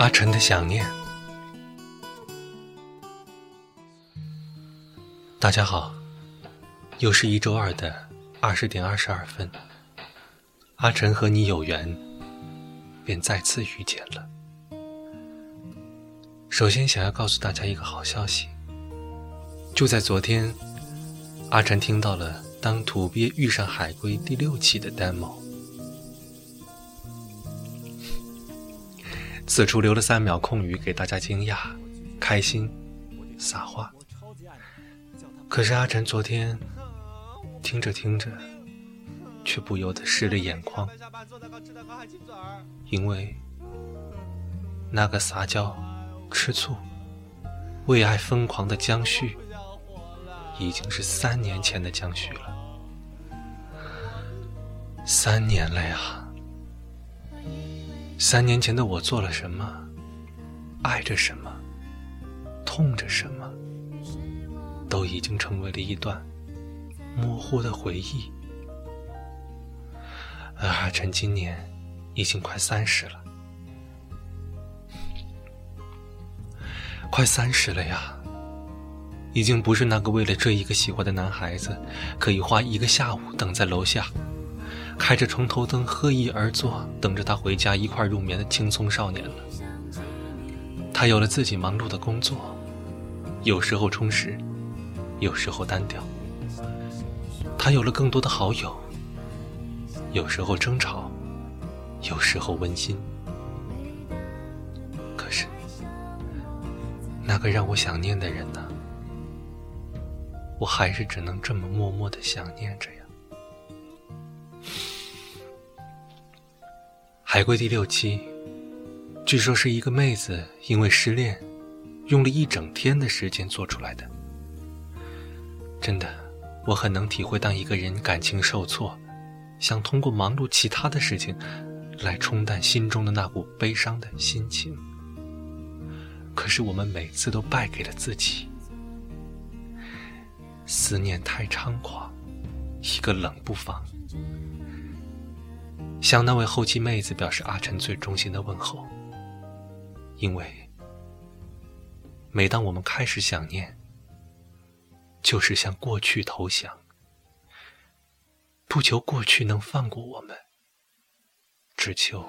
阿晨的想念。大家好，又是一周二的二十点二十二分。阿晨和你有缘，便再次遇见了。首先，想要告诉大家一个好消息，就在昨天，阿晨听到了《当土鳖遇上海龟》第六期的 demo。此处留了三秒空余给大家惊讶、开心、撒花。可是阿晨昨天听着听着，却不由得湿了眼眶，因为那个撒娇、吃醋、为爱疯狂的江旭，已经是三年前的江旭了。三年了呀！三年前的我做了什么？爱着什么？痛着什么？都已经成为了一段模糊的回忆。而阿晨今年已经快三十了，快三十了呀！已经不是那个为了追一个喜欢的男孩子，可以花一个下午等在楼下。开着床头灯，喝一而坐，等着他回家一块入眠的青葱少年了。他有了自己忙碌的工作，有时候充实，有时候单调。他有了更多的好友，有时候争吵，有时候温馨。可是，那个让我想念的人呢？我还是只能这么默默的想念着呀。海龟第六期，据说是一个妹子因为失恋，用了一整天的时间做出来的。真的，我很能体会，当一个人感情受挫，想通过忙碌其他的事情，来冲淡心中的那股悲伤的心情。可是我们每次都败给了自己，思念太猖狂，一个冷不防。向那位后期妹子表示阿晨最衷心的问候。因为，每当我们开始想念，就是向过去投降，不求过去能放过我们，只求